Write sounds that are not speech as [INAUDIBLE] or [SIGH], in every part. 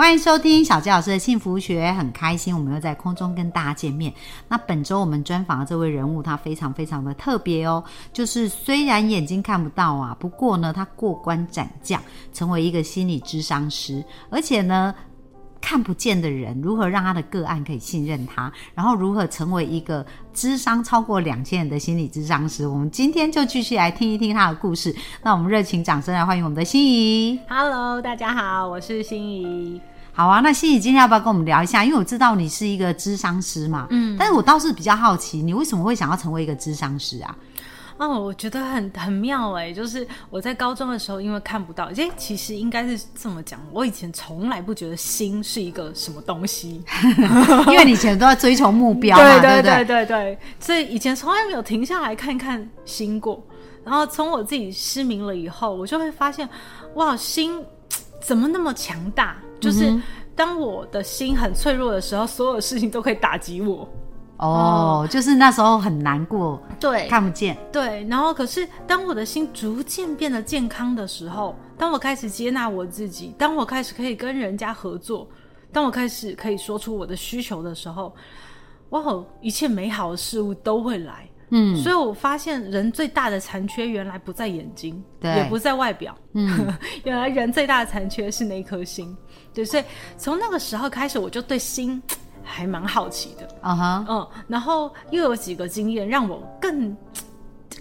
欢迎收听小杰老师的幸福学，很开心我们又在空中跟大家见面。那本周我们专访的这位人物，他非常非常的特别哦，就是虽然眼睛看不到啊，不过呢，他过关斩将，成为一个心理咨商师，而且呢，看不见的人如何让他的个案可以信任他，然后如何成为一个智商超过两千人的心理咨商师，我们今天就继续来听一听他的故事。那我们热情掌声来欢迎我们的心仪。Hello，大家好，我是心怡。好啊，那心怡今天要不要跟我们聊一下？因为我知道你是一个智商师嘛，嗯，但是我倒是比较好奇，你为什么会想要成为一个智商师啊？哦，我觉得很很妙哎，就是我在高中的时候，因为看不到，哎，其实应该是这么讲，我以前从来不觉得心是一个什么东西，[LAUGHS] 因为你以前都在追求目标嘛，对 [LAUGHS] 对对？对对，所以以前从来没有停下来看看心过。然后从我自己失明了以后，我就会发现，哇，心怎么那么强大？就是当我的心很脆弱的时候，所有事情都可以打击我。哦，就是那时候很难过，对，看不见，对，然后可是当我的心逐渐变得健康的时候，当我开始接纳我自己，当我开始可以跟人家合作，当我开始可以说出我的需求的时候，哇，一切美好的事物都会来。嗯，所以我发现人最大的残缺原来不在眼睛，对。也不在外表，嗯，[LAUGHS] 原来人最大的残缺是那颗心。对，所以从那个时候开始，我就对心还蛮好奇的。啊哈，嗯，然后又有几个经验让我更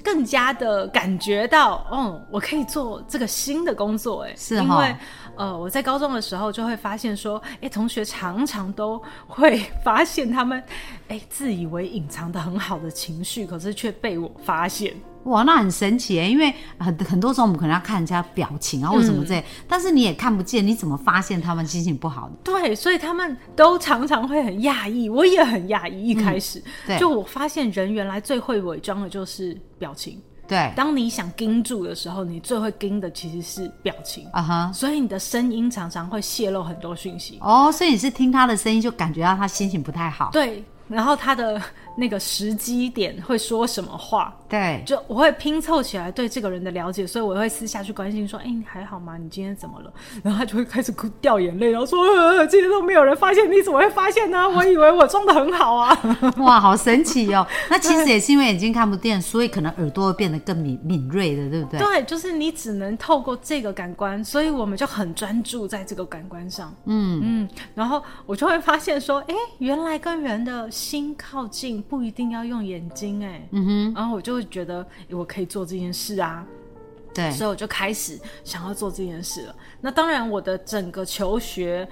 更加的感觉到，哦，我可以做这个新的工作，哎，是哈因为呃，我在高中的时候就会发现说，哎，同学常常都会发现他们，哎，自以为隐藏的很好的情绪，可是却被我发现。哇，那很神奇耶！因为很很多时候我们可能要看人家表情啊，或者什么之类，但是你也看不见，你怎么发现他们心情不好的？对，所以他们都常常会很讶异，我也很讶异。一开始，对就我发现人原来最会伪装的就是表情。对，当你想盯住的时候，你最会盯的其实是表情，啊哈，所以你的声音常常会泄露很多讯息。哦，所以你是听他的声音就感觉到他心情不太好，对，然后他的那个时机点会说什么话，对，就我会拼凑起来对这个人的了解，所以我会私下去关心说：“哎、你还好吗？你今天怎么了？” [LAUGHS] 然后他就会开始哭掉眼泪，然后说：“呃，今天都没有人发现，你怎么会发现呢？我以为我装的很好啊。[LAUGHS] 哇，好神奇哦！[LAUGHS] 那其实也是因为眼睛看不见，所以可能耳朵会变得更敏敏锐的，对不对？对，就是你只能透过这个感官，所以我们就很专注在这个感官上。嗯嗯，然后我就会发现说，哎，原来跟人的心靠近不一定要用眼睛，哎，嗯哼，然后我就会觉得诶我可以做这件事啊，对，所以我就开始想要做这件事了。那当然，我的整个求学。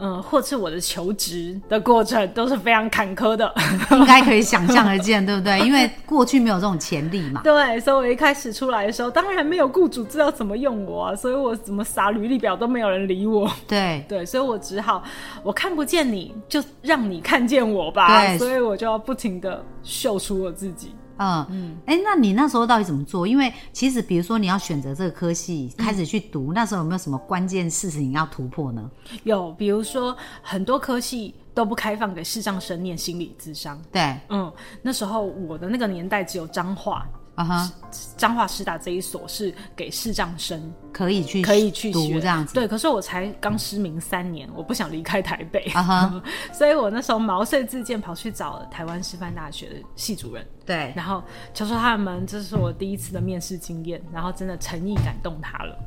嗯，或是我的求职的过程都是非常坎坷的，[LAUGHS] 应该可以想象而见，对不对？[LAUGHS] 因为过去没有这种潜力嘛。对，所以我一开始出来的时候，当然没有雇主知道怎么用我啊，所以我怎么撒履历表都没有人理我。对，对，所以我只好我看不见你，就让你看见我吧。对所以我就要不停的秀出我自己。嗯嗯，哎、那你那时候到底怎么做？因为其实比如说你要选择这个科系，开始去读，那时候有没有什么关键事情要突破呢？有，比如说很多科系都不开放给视障生念心理咨商。对，嗯，那时候我的那个年代只有彰化，啊哈，彰化师大这一所是给视障生。可以去可以去读学。这样子。对，可是我才刚失明三年，我不想离开台北，啊哈，[LAUGHS] 所以我那时候毛遂自荐跑去找台湾师范大学的系主任，对，然后求求他们，这是我第一次的面试经验，然后真的诚意感动他了。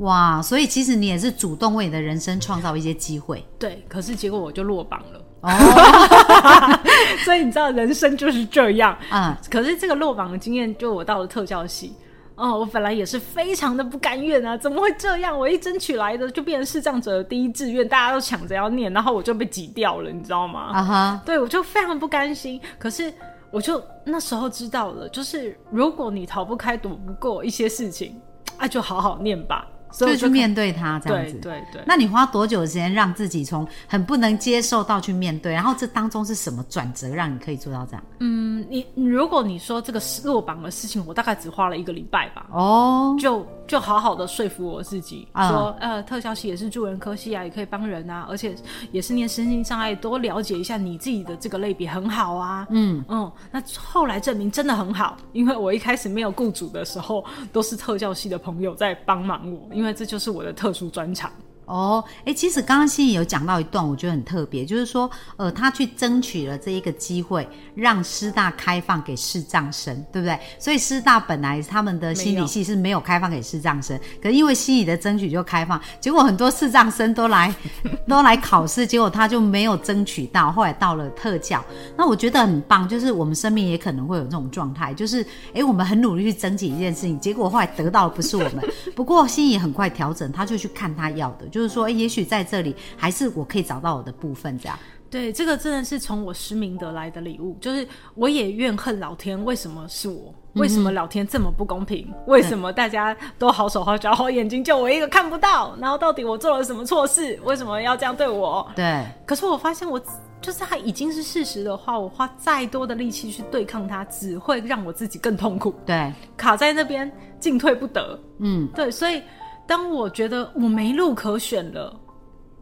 哇，所以其实你也是主动为你的人生创造一些机会。对，可是结果我就落榜了，哦，[LAUGHS] 所以你知道人生就是这样。啊，可是这个落榜的经验，就我到了特教系。哦，我本来也是非常的不甘愿啊，怎么会这样？我一争取来的就变成视障者的第一志愿，大家都抢着要念，然后我就被挤掉了，你知道吗？啊哈，对，我就非常不甘心。可是我就那时候知道了，就是如果你逃不开、躲不过一些事情，啊，就好好念吧。所以去面对它这样子。对对。那你花多久的时间让自己从很不能接受到去面对？然后这当中是什么转折让你可以做到这样？嗯，你如果你说这个落榜的事情，我大概只花了一个礼拜吧。哦，就就好好的说服我自己，啊说呃，特效系也是助人科系啊，也可以帮人啊，而且也是念身心障碍，多了解一下你自己的这个类别很好啊。嗯嗯，那后来证明真的很好，因为我一开始没有雇主的时候，都是特教系的朋友在帮忙我，因为这就是我的特殊专长。哦，哎，其实刚刚心怡有讲到一段，我觉得很特别，就是说，呃，他去争取了这一个机会，让师大开放给视障生，对不对？所以师大本来他们的心理系是没有开放给视障生，可是因为心怡的争取就开放，结果很多视障生都来 [LAUGHS] 都来考试，结果他就没有争取到，后来到了特教，那我觉得很棒，就是我们生命也可能会有这种状态，就是哎，我们很努力去争取一件事情，结果后来得到的不是我们，不过心怡很快调整，他就去看他要的，就是说，哎，也许在这里还是我可以找到我的部分，这样。对，这个真的是从我失明得来的礼物，就是我也怨恨老天，为什么是我？为什么老天这么不公平？为什么大家都好手好脚好眼睛，就我一个看不到？然后到底我做了什么错事？为什么要这样对我？对，可是我发现我就是它已经是事实的话，我花再多的力气去对抗它，只会让我自己更痛苦，对，卡在那边进退不得。嗯，对，所以当我觉得我没路可选了，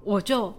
我就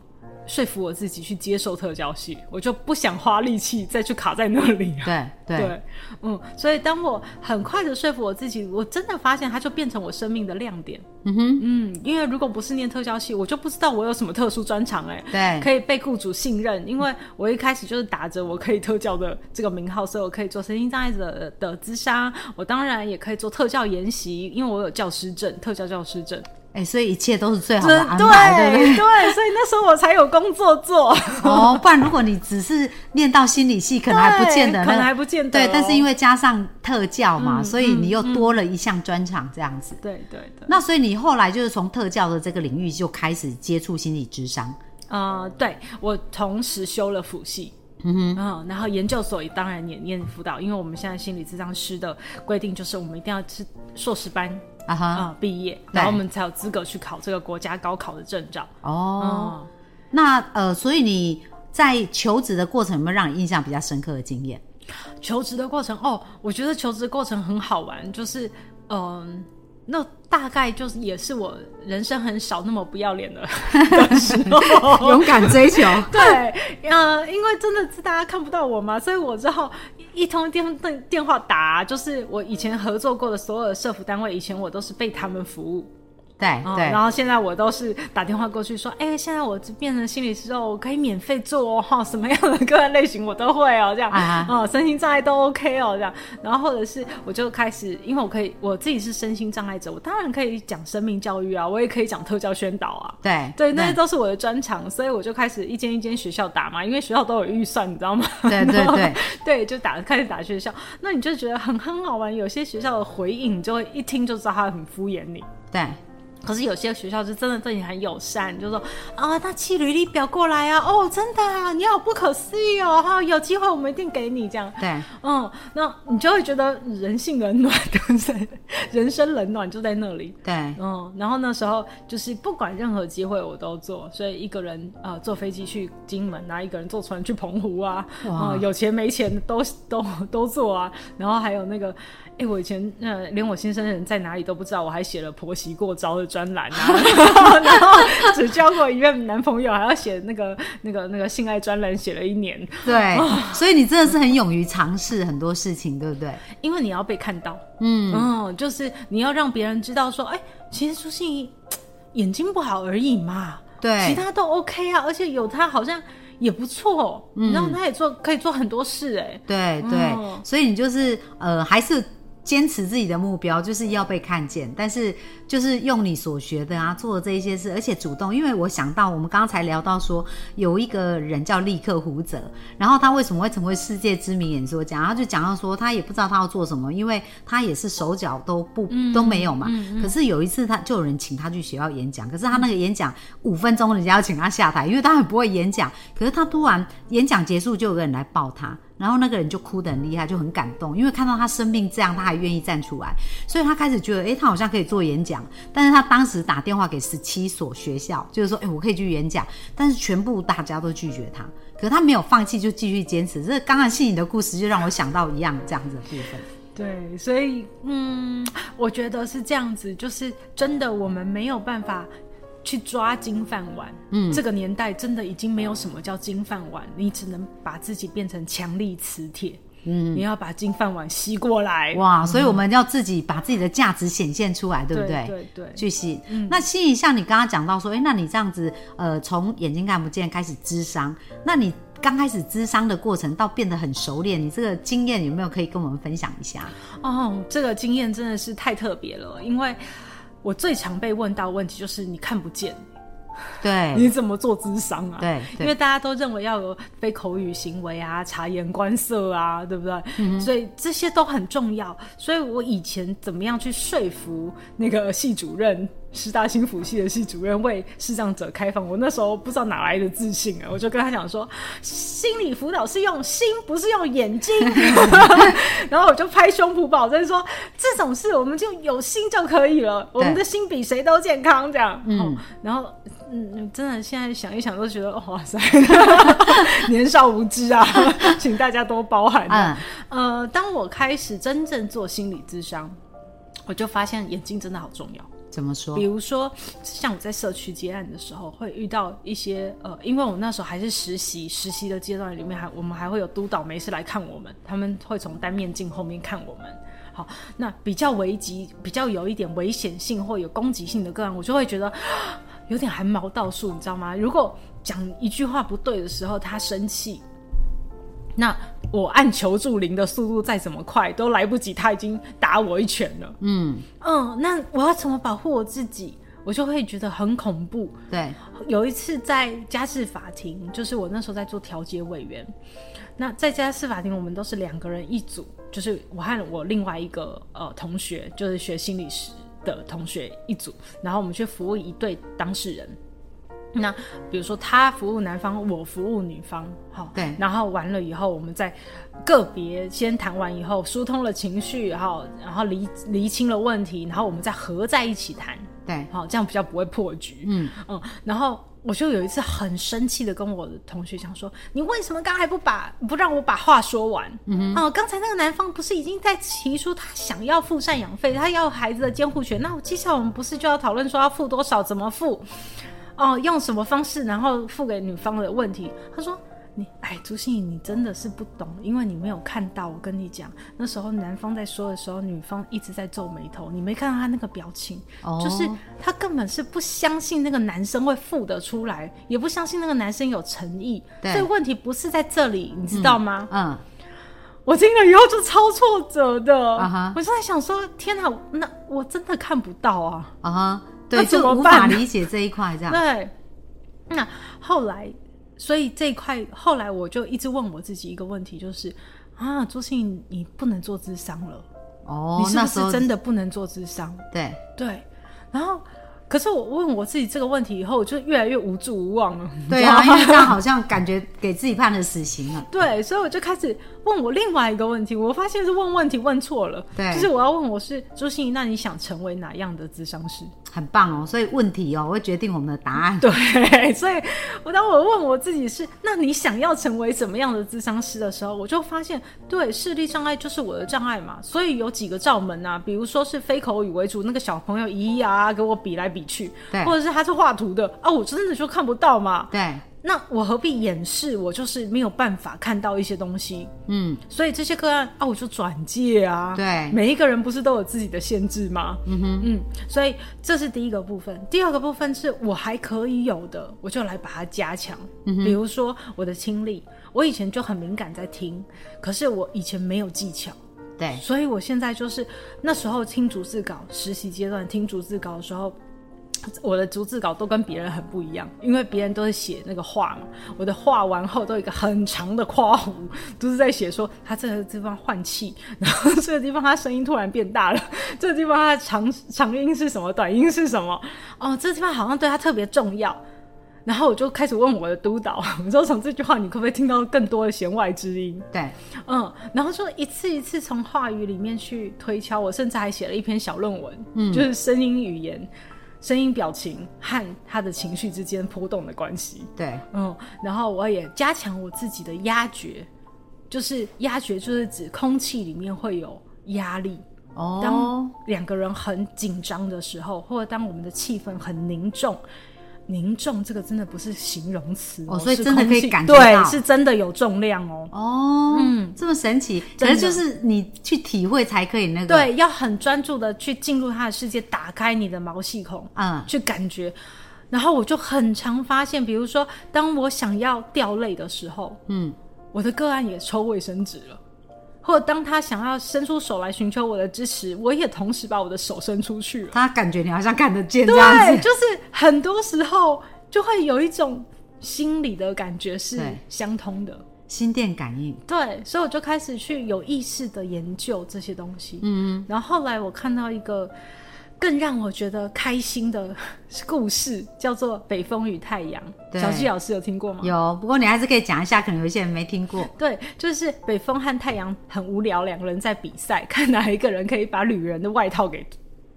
说服我自己去接受特教系，我就不想花力气再去卡在那里了。对，[LAUGHS] 对，对，嗯，所以当我很快的说服我自己，我真的发现它就变成我生命的亮点。嗯哼，嗯，因为如果不是念特教系，我就不知道我有什么特殊专长，哎，对，可以被雇主信任，因为我一开始就是打着我可以特教的这个名号，所以我可以做身心障碍者的咨商，我当然也可以做特教研习，因为我有教师证，特教教师证。哎，所以一切都是最好的安排，对不对？对，所以那时候我才有工作做，[LAUGHS] 哦，不然如果你只是念到心理系，可能还不见得，对可能还不见得对哦，但是因为加上特教嘛，嗯所以你又多了一项专长这样子。对对对。那所以你后来就是从特教的这个领域就开始接触心理智商，呃，对我同时修了辅系。嗯哼，然后研究所也当然也念辅导，因为我们现在心理咨商师的规定就是我们一定要是硕士班啊哈，啊、毕业，然后我们才有资格去考这个国家高考的证照。哦，哦，那呃，所以你在求职的过程有没有让你印象比较深刻的经验？求职的过程哦，我觉得求职的过程很好玩，就是嗯、那大概就是也是我人生很少那么不要脸的 [LAUGHS] 的时候。勇敢追求，[LAUGHS] 对，呃，因为真的是大家看不到我嘛，所以我之后一一通电电电话打，就是我以前合作过的所有的社服单位，以前我都是被他们服务。对对，哦然后现在我都是打电话过去说，哎、现在我变成心理师后，我可以免费做哦，哈，[LAUGHS] 什么样的个案类型我都会哦，这样，啊哦，身心障碍都 OK 哦，这样，然后或者是我就开始，因为我可以我自己是身心障碍者，我当然可以讲生命教育啊，我也可以讲特教宣导啊，对对，那些都是我的专长，所以我就开始一间一间学校打嘛，因为学校都有预算，你知道吗？对对 [LAUGHS] 对，对，就打开始打学校，那你就觉得很很好玩，有些学校的回应，你就会一听就知道他很敷衍你。对可是有些学校就真的对你很友善，就说啊，那寄履历表过来啊，哦，真的啊，你好不可思议哦，哈，有机会我们一定给你这样。对，嗯，那你就会觉得人性冷暖，对不对？人生冷暖就在那里。对嗯，然后那时候就是不管任何机会我都做，所以一个人呃坐飞机去金门啊，一个人坐船去澎湖啊，啊呃有钱没钱都都都做啊，然后还有那个，哎，我以前呃连我先生人在哪里都不知道，我还写了婆媳过招的专栏啊，[LAUGHS] 然后只交过一任男朋友，还要写那个那个那个性爱专栏，写了一年，对，所以你真的是很勇于尝试很多事情，对不对？因为你要被看到，嗯，嗯，就是你要让别人知道说，哎、其实朱信怡 [TSK] 眼睛不好而已嘛，对。其他都 OK 啊，而且有他好像也不错，然后他也做可以做很多事、哎，对对，哦。所以你就是呃，还是坚持自己的目标，就是要被看见，但是就是用你所学的啊，做这一些事，而且主动。因为我想到我们刚才聊到说，有一个人叫立克胡泽，然后他为什么会成为世界知名演说家？他就讲到说，他也不知道他要做什么，因为他也是手脚都不、都没有嘛。可是有一次他就有人请他去学校演讲，可是他那个演讲五分钟，人家要请他下台，因为他很不会演讲。可是他突然演讲结束，就有个人来抱他。然后那个人就哭得很厉害，就很感动，因为看到他生病这样，他还愿意站出来，所以他开始觉得，哎，他好像可以做演讲。但是他当时打电话给十七所学校，就是说，哎，我可以去演讲，但是全部大家都拒绝他。可是他没有放弃，就继续坚持。这刚刚信你的故事，就让我想到一样这样子的部分。对，所以嗯，我觉得是这样子，就是真的，我们没有办法。去抓金饭碗，嗯，这个年代真的已经没有什么叫金饭碗，你只能把自己变成强力磁铁，嗯，你要把金饭碗吸过来，哇，所以我们要自己把自己的价值显现出来，对不对？对对，去吸。嗯那吸引像你刚刚讲到说，哎，那你这样子，呃，从眼睛看不见开始智商，那你刚开始智商的过程到变得很熟练，你这个经验有没有可以跟我们分享一下？哦，这个经验真的是太特别了，因为。我最常被问到问题就是你看不见，对，你怎么做智商啊？对，因为大家都认为要有非口语行为啊、察言观色啊，对不对？所以这些都很重要。所以我以前怎么样去说服那个系主任？师大新辅系的系主任为视障者开放，我那时候不知道哪来的自信啊，我就跟他讲说，心理辅导是用心，不是用眼睛。[LAUGHS] [LAUGHS] 然后我就拍胸脯保证说，这种事我们就有心就可以了，我们的心比谁都健康。这样，嗯，然后，嗯，真的现在想一想都觉得，哇塞，[LAUGHS] 年少无知啊，请大家多包涵。嗯，呃，当我开始真正做心理智商，我就发现眼睛真的好重要。怎么说？比如说，像我在社区接案的时候，会遇到一些呃，因为我那时候还是实习，实习的阶段里面还我们还会有督导没事来看我们，他们会从单面镜后面看我们。好，那比较危急、比较有一点危险性或有攻击性的个案，我就会觉得有点汗毛倒竖，你知道吗？如果讲一句话不对的时候，他生气。那我按求助铃的速度再怎么快都来不及，他已经打我一拳了。嗯嗯，那我要怎么保护我自己？我就会觉得很恐怖。对，有一次在家事法庭，就是我那时候在做调解委员。那在家事法庭，我们都是两个人一组，就是我和我另外一个呃同学，就是学心理师的同学一组，然后我们去服务一对当事人。那比如说他服务男方，我服务女方，好，对，然后完了以后，我们再个别先谈完以后，疏通了情绪，然后然后厘厘清了问题，然后我们再合在一起谈，对，好，这样比较不会破局，嗯嗯，然后我就有一次很生气的跟我的同学讲说，你为什么刚还不把不让我把话说完？嗯哦，刚才那个男方不是已经在提出他想要付赡养费，他要孩子的监护权，那接下来我们不是就要讨论说要付多少，怎么付？哦，用什么方式，然后付给女方的问题？他说：“你，哎，朱心怡，你真的是不懂，因为你没有看到。我跟你讲，那时候男方在说的时候，女方一直在皱眉头，你没看到他那个表情，就是他根本是不相信那个男生会付得出来，也不相信那个男生有诚意。所以问题不是在这里，你知道吗？嗯，我听了以后就超挫折的。我就在想说，天哪，那我真的看不到啊！啊哈。对，就无法理解这一块，这样。对，那后来，所以这一块后来我就一直问我自己一个问题，就是啊，朱信，你不能做智商了哦？你是不是真的不能做智商？对对，然后。可是我问我自己这个问题以后，我就越来越无助无望了。对啊，[LAUGHS] 因为这样好像感觉给自己判了死刑了。[LAUGHS] 对，所以我就开始问我另外一个问题，我发现是问问题问错了。对，就是我要问我是朱心怡，那你想成为哪样的智商师？很棒哦，所以问题哦会决定我们的答案。对，[LAUGHS] 所以我当我问我自己是，那你想要成为怎么样的智商师的时候，我就发现，对，视力障碍就是我的障碍嘛。所以有几个罩门啊，比如说是非口语为主，那个小朋友咿呀给我比来比去，对，或者是他是画图的啊，我真的就看不到嘛，对。那我何必掩饰？我就是没有办法看到一些东西，嗯，所以这些个案啊，我就转介啊。对，每一个人不是都有自己的限制吗？嗯哼，嗯，所以这是第一个部分。第二个部分是我还可以有的，我就来把它加强。嗯比如说我的听力，我以前就很敏感在听，可是我以前没有技巧。对，所以我现在就是那时候听逐字稿，实习阶段听逐字稿的时候。我的逐字稿都跟别人很不一样，因为别人都是写那个画嘛，我的画完后都有一个很长的夸弧，都是在写说他这个地方换气，然后这个地方他声音突然变大了，[LAUGHS] 这个地方他长长音是什么，短音是什么，哦，这个地方好像对他特别重要。然后我就开始问我的督导，我说从这句话你可不可以听到更多的弦外之音？对，嗯，然后就一次一次从话语里面去推敲，我甚至还写了一篇小论文，嗯，就是声音语言、声音表情和他的情绪之间波动的关系。对，嗯，然后我也加强我自己的压觉，就是压觉就是指空气里面会有压力。哦当，两个人很紧张的时候，或者当我们的气氛很凝重，凝重这个真的不是形容词哦所以真的可以感觉到对，是真的有重量哦。哦，嗯这么神奇，可真的是就是你去体会才可以那个，，对，要很专注的去进入他的世界，打开你的毛细孔，嗯，去感觉。然后我就很常发现，比如说，当我想要掉泪的时候，嗯，我的个案也抽卫生纸了。或者当他想要伸出手来寻求我的支持，我也同时把我的手伸出去了。他感觉你好像看得见这样对，子，就是很多时候就会有一种心理的感觉是相通的。心电感应，对，所以我就开始去有意识的研究这些东西。嗯，然后后来我看到一个更让我觉得开心的故事，叫做《北风与太阳》。小纪老师有听过吗？有，不过你还是可以讲一下，可能有一些人没听过。对，就是北风和太阳很无聊，两个人在比赛，看哪一个人可以把旅人的外套给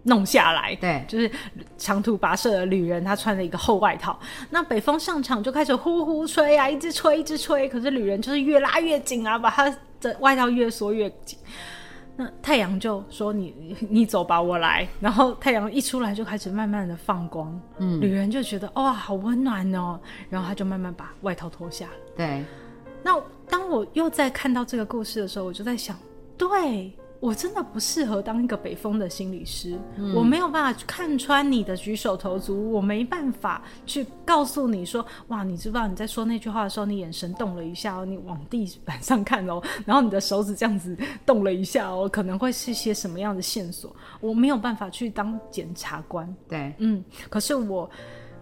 弄下来。对就是长途跋涉的旅人，他穿了一个厚外套。那北风上场就开始呼呼吹啊，一直吹，一直吹。可是旅人就是越拉越紧啊，把他的外套越缩越紧。那太阳就说你 [LAUGHS] 你走吧，我来。然后太阳一出来就开始慢慢的放光，嗯，女人就觉得哇好温暖哦，然后她就慢慢把外套脱下了。对，那当我又在看到这个故事的时候，我就在想，对我真的不适合当一个北风的心理师，我没有办法看穿你的举手投足，我没办法去告诉你说，哇，你知不知道你在说那句话的时候，你眼神动了一下哦，你往地板上看哦，[LAUGHS] 然后你的手指这样子动了一下哦，可能会是些什么样的线索，我没有办法去当检察官，对，嗯，可是我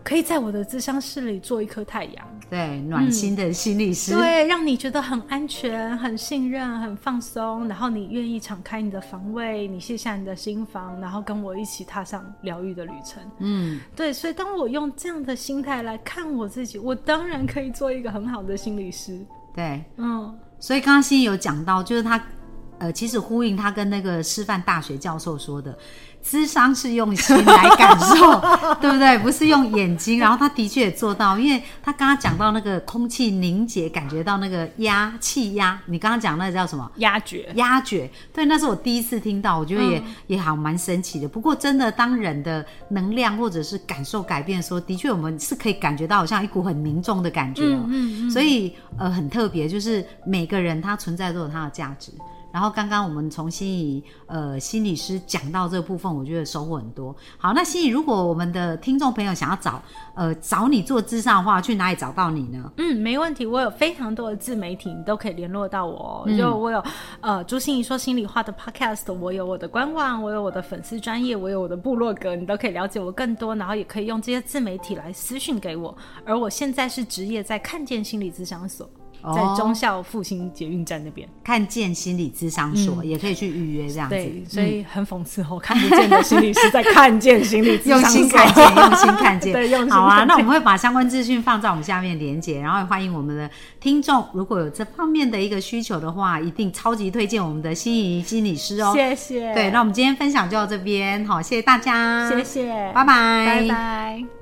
可以在我的智商室里做一颗太阳。对，暖心的心理师。对，让你觉得很安全、很信任、很放松，然后你愿意敞开你的防卫，你卸下你的心防，然后跟我一起踏上疗愈的旅程。嗯，对，所以当我用这样的心态来看我自己，我当然可以做一个很好的心理师。对，嗯，所以刚刚心怡有讲到，就是他，呃，其实呼应他跟那个师范大学教授说的，智商是用心来感受，对不对？不是用眼睛。然后他的确也做到，因为他刚刚讲到那个空气凝结，感觉到那个压气压，你刚刚讲那个叫什么？压绝。压觉，对，那是我第一次听到，我觉得也、也好蛮神奇的。不过真的，当人的能量或者是感受改变的时候，的确我们是可以感觉到好像一股很凝重的感觉哦、嗯所以呃很特别，就是每个人他存在都有他的价值。然后刚刚我们从心仪呃心理师讲到这部分，我觉得收获很多。好，那心仪，如果我们的听众朋友想要找呃找你做智商的话，去哪里找到你呢？嗯，没问题。我有非常多的自媒体，你都可以联络到我、哦。就我有呃朱心怡说心里话的 Podcast，我有我的官网，我有我的粉丝专业，我有我的部落格，你都可以了解我更多。然后也可以用这些自媒体来私讯给我。而我现在是职业在看见心理咨商所，在哦中校复兴捷运站那边。看见心理咨商所、也可以去预约这样子。对，所以很讽刺哦，看不见的心理师在看见心理咨用商所心看见，用心看见。[LAUGHS] 对，用心好啊，那我们会把相关资讯放在我们下面连接，然后也欢迎我们的听众，如果有这方面的一个需求的话，一定超级推荐我们的心仪心理师哦。谢谢，对，那我们今天分享就到这边，好，谢谢大家，谢谢，拜拜，拜拜。